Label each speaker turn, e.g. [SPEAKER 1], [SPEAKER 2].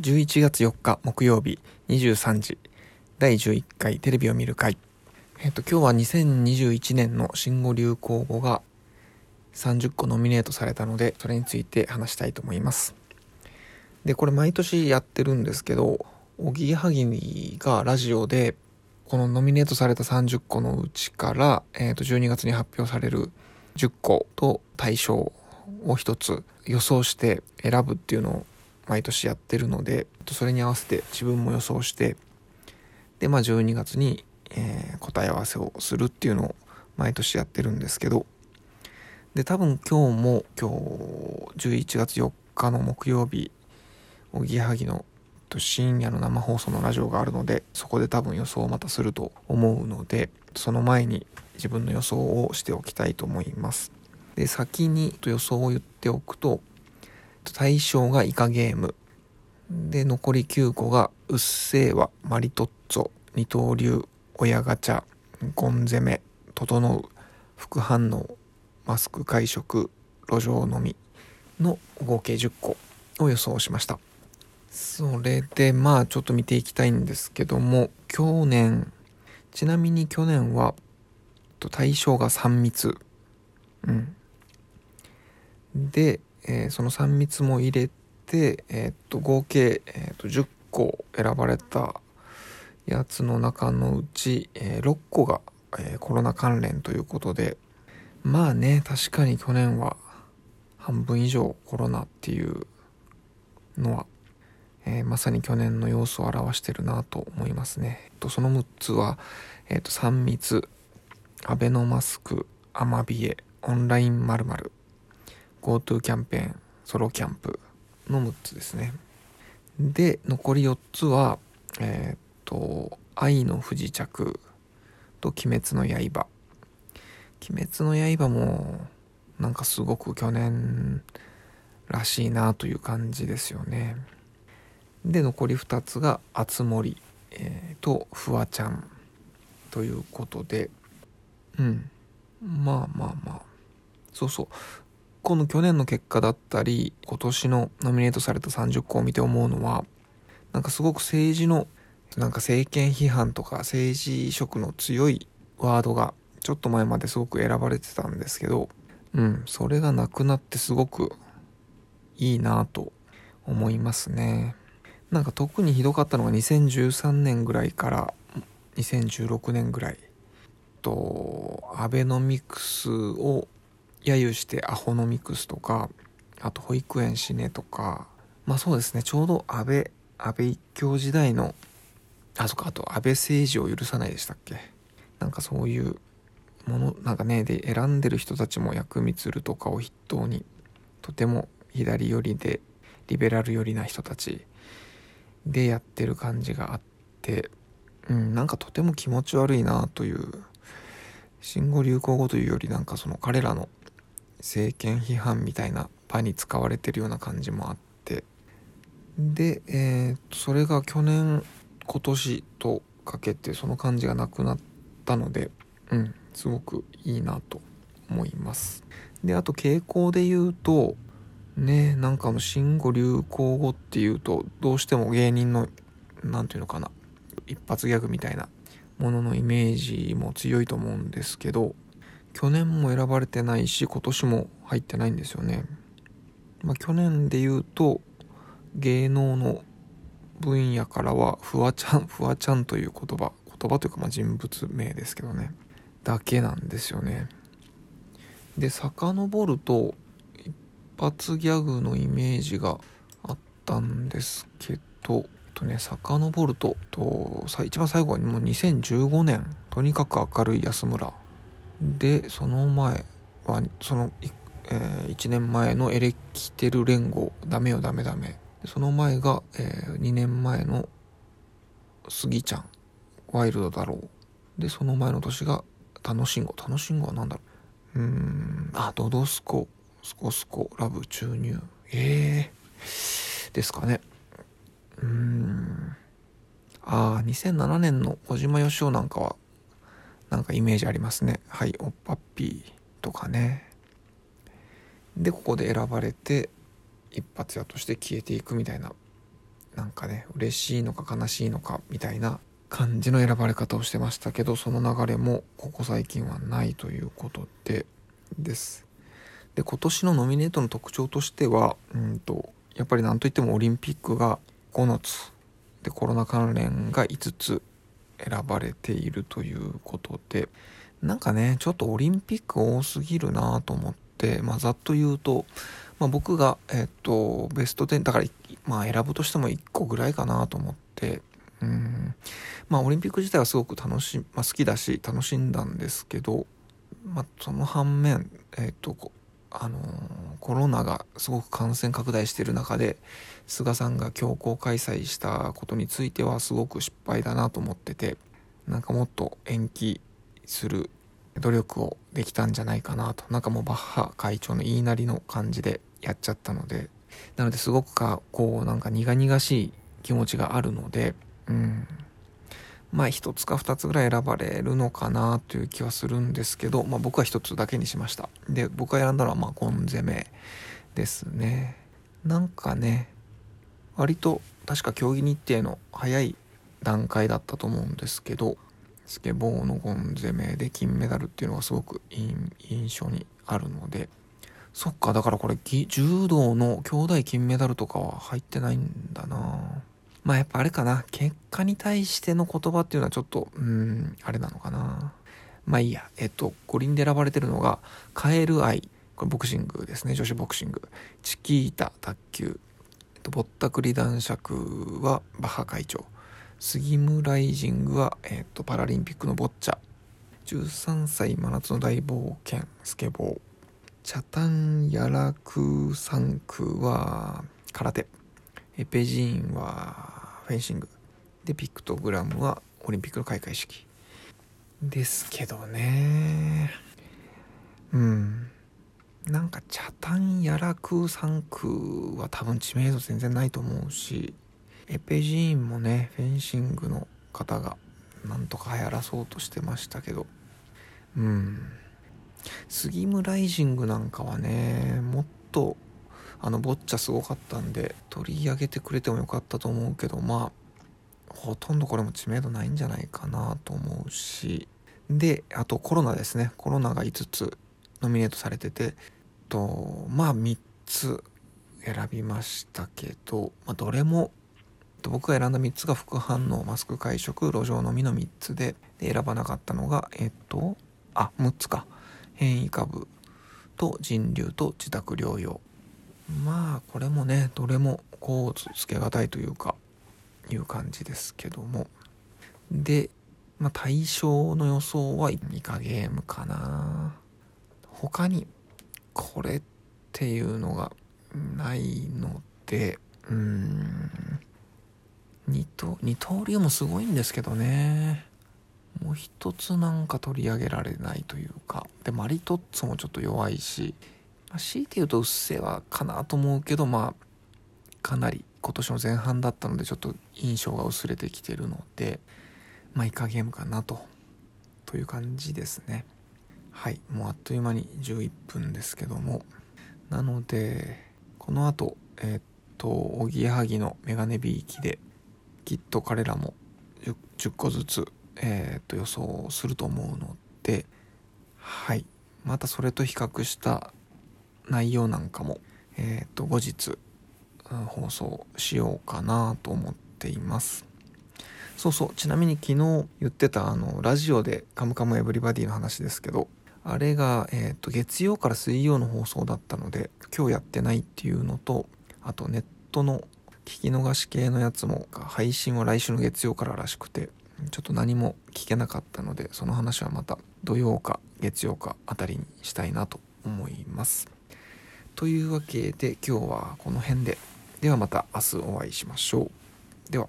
[SPEAKER 1] 11月4日木曜日23時第11回テレビを見る会。えっ、と今日は2021年の新語・流行語が30個ノミネートされたのでそれについて話したいと思います。でこれ毎年やってるんですけどおぎやはぎがラジオでこのノミネートされた30個のうちから、えー、と12月に発表される10個と対象を1つ予想して選ぶっていうのを毎年やってるのでそれに合わせて自分も予想してでまあ12月に、えー、答え合わせをするっていうのを毎年やってるんですけどで多分今日も今日11月4日の木曜日おぎやはぎの深夜の生放送のラジオがあるのでそこで多分予想をまたすると思うのでその前に自分の予想をしておきたいと思います。で先に予想を言っておくと対象がイカゲーム。で、残り9個が、うっせぇわ、マリトッツォ、二刀流、親ガチャ、ゴン攻め、整う、副反応、マスク会食、路上飲みの合計10個を予想しました。それで、まあちょっと見ていきたいんですけども、去年、ちなみに去年は、対象が3密。うん。で、えー、その3密も入れて、えー、っと合計、えー、っと10個選ばれたやつの中のうち、え6個が、えコロナ関連ということでまあね確かに去年は半分以上コロナっていうのは、えまさに去年の様子を表してるなと思いますね。えっと、その6つは、えっと、3密アベノマスクアマビエオンライン〇〇 GoTo キャンペーン、ソロキャンプの6つですね。で、残り4つは、えー、っと、愛の不時着と鬼滅の刃。鬼滅の刃も、なんかすごく去年らしいなという感じですよね。で、残り2つが、あつ森、えー、と、フワちゃんということで、うん。まあまあまあ。そうそう。この去年の結果だったり今年のノミネートされた30個を見て思うのはなんかすごく政治のなんか政権批判とか政治色の強いワードがちょっと前まですごく選ばれてたんですけどうんそれがなくなってすごくいいなと思いますね。なんか特にひどかったのが2013年ぐらいから2016年ぐらいとアベノミクスを揶揄してアホノミクスとかあと保育園死ねとかまあそうですねちょうど安倍安倍一強時代のあそっかあと安倍政治を許さないでしたっけ？なんかそういうものなんかねで選んでる人たちも薬味鶴とかを筆頭にとても左寄りでリベラル寄りな人たちでやってる感じがあってうんなんかとても気持ち悪いなという新語・流行語というよりなんかその彼らの政権批判みたいな場に使われてるような感じもあって。で、えー、それが去年今年とかけてその感じがなくなったのでうんすごくいいなと思います。であと傾向で言うとねなんかの新語・流行語っていうとどうしても芸人の何て言うのかな一発ギャグみたいなもののイメージも強いと思うんですけど去年も選ばれてないし今年も入ってないんですよね。まあ、去年で言うと芸能の分野からはフワちゃん フワちゃんという言葉言葉というかま人物名ですけどねだけなんですよね。で遡ると一発ギャグのイメージがあったんですけどとね遡るとと一番最後はもう2015年とにかく明るい安村でその前はその、えー、1年前のエレキテル連合ダメよダメダメ。その前が、えー、2年前のスギちゃんワイルドだろう。でその前の年が楽しんご楽しんごは何だろう。うーん。あドドスコ。スコスコ。ラブ注入。ええー、ですかね。うーん。ああ2007年の小島よしおなんかはなんかイメージありますね。はいおっぱっぴーとかね。でここで選ばれて一発屋として消えていくみたいななんかね嬉しいのか悲しいのかみたいな感じの選ばれ方をしてましたけどその流れもここ最近はないということでです。で今年のノミネートの特徴としてはうんとやっぱり何といってもオリンピックが9つでコロナ関連が5つ。選ばれているということでなんかねちょっとオリンピック多すぎるなと思って、まあ、ざっと言うと、まあ、僕が、えっと、ベスト10だから、まあ、選ぶとしても1個ぐらいかなと思ってうん。まあオリンピック自体はすごく楽し、まあ、好きだし楽しんだんですけど、まあ、その反面、えっとあのコロナがすごく感染拡大している中で菅さんが強行開催したことについてはすごく失敗だなと思っててなんかもっと延期する努力をできたんじゃないかなと。なんかもうバッハ会長の言いなりの感じでやっちゃったので。なのですごくかこうなんか苦々しい気持ちがあるのでうん。まあ一つか二つぐらい選ばれるのかなという気はするんですけど、まあ僕は一つだけにしました。で、僕が選んだのはまあゴン攻めですね。なんかね、割と確か競技日程の早い段階だったと思うんですけど、スケボーのゴン攻めで金メダルっていうのがすごく印象にあるので、そっか、だからこれ柔道の兄弟金メダルとかは入ってないんだなまあやっぱあれかな、結果に対しての言葉っていうのはちょっと、うん、あれなのかな。まあいいや、えっと、五輪で選ばれてるのが、カエル愛、これボクシングですね、女子ボクシング。チキータ、卓球。えっと、ぼったくり男爵はバッハ会長。スギムライジングは、えっと、パラリンピックのボッチャ。13歳真夏の大冒険、スケボー。チャタンヤラク3区は空手。エペジーンはフェンシングでピクトグラムはオリンピックの開会式。ですけどね。うん。なんかチャタンヤラク3区は多分知名度全然ないと思うしエペジーンもねフェンシングの方がなんとか流行らそうとしてましたけど。うん。スギムライジングなんかはねもっとあのボッチャすごかったんで取り上げてくれてもよかったと思うけどまあほとんどこれも知名度ないんじゃないかなと思うし。であとコロナですね。コロナが5つノミネートされてて。とまあ3つ選びましたけど、まあ、どれも僕が選んだ3つが副反応マスク会食路上飲みの3つでで選ばなかったのがえっとあ6つか。変異株と人流と自宅療養。まあこれもねどれもこうつけがたいというか。いう感じですけども。で、まあ、対象の予想はイカゲームかな。他にこれっていうのがないのでうん。二刀二刀流もすごいんですけどね。もう一つなんか取り上げられないというか。でマリトッツォもちょっと弱いし。まあ、強いて言うとうっせぇわかなと思うけどまあかなり今年の前半だったのでちょっと印象が薄れてきてるのでまあイカゲームかなとという感じですね。はいもうあっという間に11分ですけども。なのでこの後えー、っとおぎやはぎのメガネビーキできっと彼らも 10, 10個ずつ、えー、っと予想すると思うのではいまたそれと比較した内容なんかも、えっ、と、後日、放送しようかなと思っています。そうそう、ちなみに昨日言ってたあの、ラジオでカムカムエブリバディの話ですけど、あれが、えっ、ー、と、月曜から水曜の放送だったので、今日やってないっていうのと、あとネットの聞き逃し系のやつも、配信は来週の月曜かららしくて、ちょっと何も聞けなかったので、その話はまた土曜か月曜かあたりにしたいなと思います。というわけで今日はこの辺で。ではまた明日お会いしましょう。では。